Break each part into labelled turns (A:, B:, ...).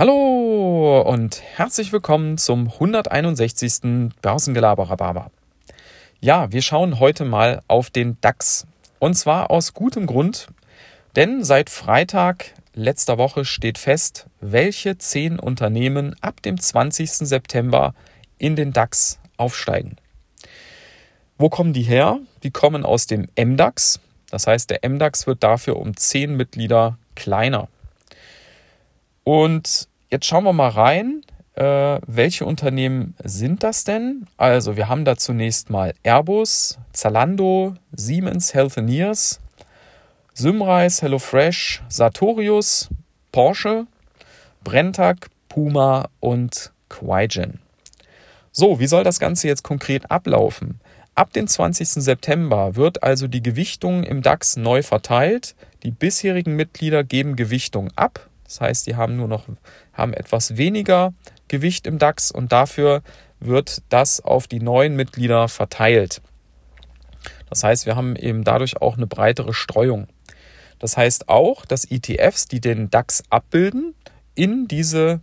A: Hallo und herzlich willkommen zum 161. Börsengelaber Ja, wir schauen heute mal auf den DAX. Und zwar aus gutem Grund, denn seit Freitag letzter Woche steht fest, welche zehn Unternehmen ab dem 20. September in den DAX aufsteigen. Wo kommen die her? Die kommen aus dem MDAX. Das heißt, der MDAX wird dafür um zehn Mitglieder kleiner. Und jetzt schauen wir mal rein, äh, welche Unternehmen sind das denn? Also wir haben da zunächst mal Airbus, Zalando, Siemens Healthineers, Symrise, HelloFresh, Sartorius, Porsche, Brenntag, Puma und Quaigen. So, wie soll das Ganze jetzt konkret ablaufen? Ab dem 20. September wird also die Gewichtung im DAX neu verteilt. Die bisherigen Mitglieder geben Gewichtung ab das heißt, die haben nur noch haben etwas weniger Gewicht im DAX und dafür wird das auf die neuen Mitglieder verteilt. Das heißt, wir haben eben dadurch auch eine breitere Streuung. Das heißt auch, dass ETFs, die den DAX abbilden, in diese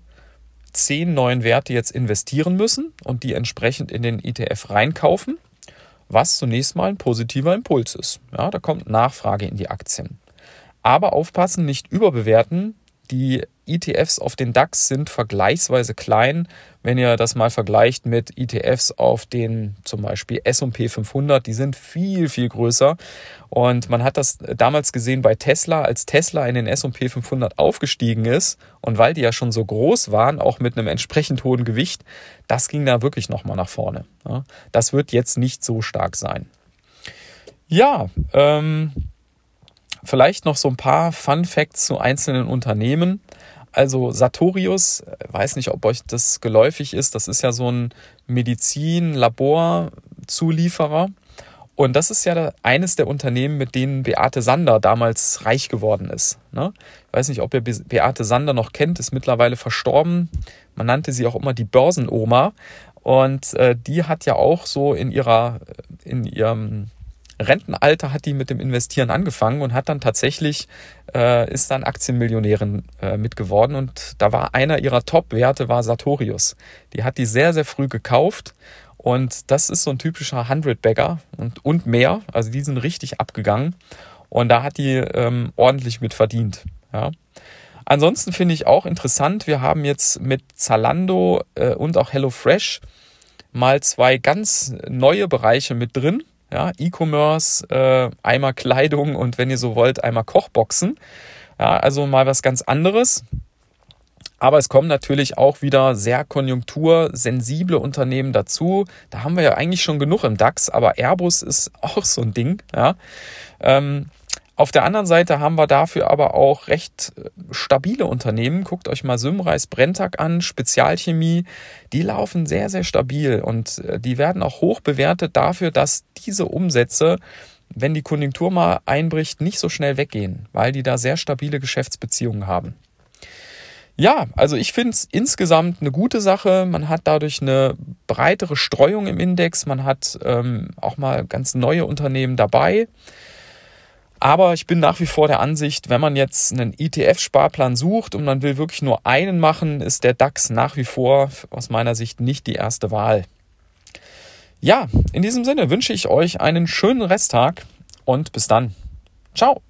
A: zehn neuen Werte jetzt investieren müssen und die entsprechend in den ETF reinkaufen, was zunächst mal ein positiver Impuls ist. Ja, da kommt Nachfrage in die Aktien. Aber aufpassen, nicht überbewerten, die ETFs auf den DAX sind vergleichsweise klein. Wenn ihr das mal vergleicht mit ETFs auf den zum Beispiel SP 500, die sind viel, viel größer. Und man hat das damals gesehen bei Tesla, als Tesla in den SP 500 aufgestiegen ist. Und weil die ja schon so groß waren, auch mit einem entsprechend hohen Gewicht, das ging da wirklich nochmal nach vorne. Das wird jetzt nicht so stark sein. Ja, ähm, Vielleicht noch so ein paar Fun Facts zu einzelnen Unternehmen. Also Sartorius, äh, weiß nicht, ob euch das geläufig ist, das ist ja so ein Medizin-Labor-Zulieferer. Und das ist ja eines der Unternehmen, mit denen Beate Sander damals reich geworden ist. Ne? Ich weiß nicht, ob ihr Beate Sander noch kennt, ist mittlerweile verstorben. Man nannte sie auch immer die Börsenoma. Und äh, die hat ja auch so in ihrer, in ihrem Rentenalter hat die mit dem Investieren angefangen und hat dann tatsächlich, äh, ist dann Aktienmillionärin äh, mitgeworden und da war einer ihrer Top-Werte war Sartorius. Die hat die sehr, sehr früh gekauft und das ist so ein typischer 100-Bagger und, und mehr, also die sind richtig abgegangen und da hat die ähm, ordentlich mit verdient. Ja. Ansonsten finde ich auch interessant, wir haben jetzt mit Zalando äh, und auch HelloFresh mal zwei ganz neue Bereiche mit drin. Ja, E-Commerce, äh, einmal Kleidung und wenn ihr so wollt, einmal Kochboxen. Ja, also mal was ganz anderes. Aber es kommen natürlich auch wieder sehr konjunktursensible Unternehmen dazu. Da haben wir ja eigentlich schon genug im DAX, aber Airbus ist auch so ein Ding. Ja. Ähm, auf der anderen Seite haben wir dafür aber auch recht äh, stabile Unternehmen. Guckt euch mal Symreis Brenntag an, Spezialchemie. Die laufen sehr, sehr stabil und äh, die werden auch hoch bewertet dafür, dass diese Umsätze, wenn die Konjunktur mal einbricht, nicht so schnell weggehen, weil die da sehr stabile Geschäftsbeziehungen haben. Ja, also ich finde es insgesamt eine gute Sache. Man hat dadurch eine breitere Streuung im Index. Man hat ähm, auch mal ganz neue Unternehmen dabei. Aber ich bin nach wie vor der Ansicht, wenn man jetzt einen ETF-Sparplan sucht und man will wirklich nur einen machen, ist der DAX nach wie vor aus meiner Sicht nicht die erste Wahl. Ja, in diesem Sinne wünsche ich euch einen schönen Resttag und bis dann. Ciao.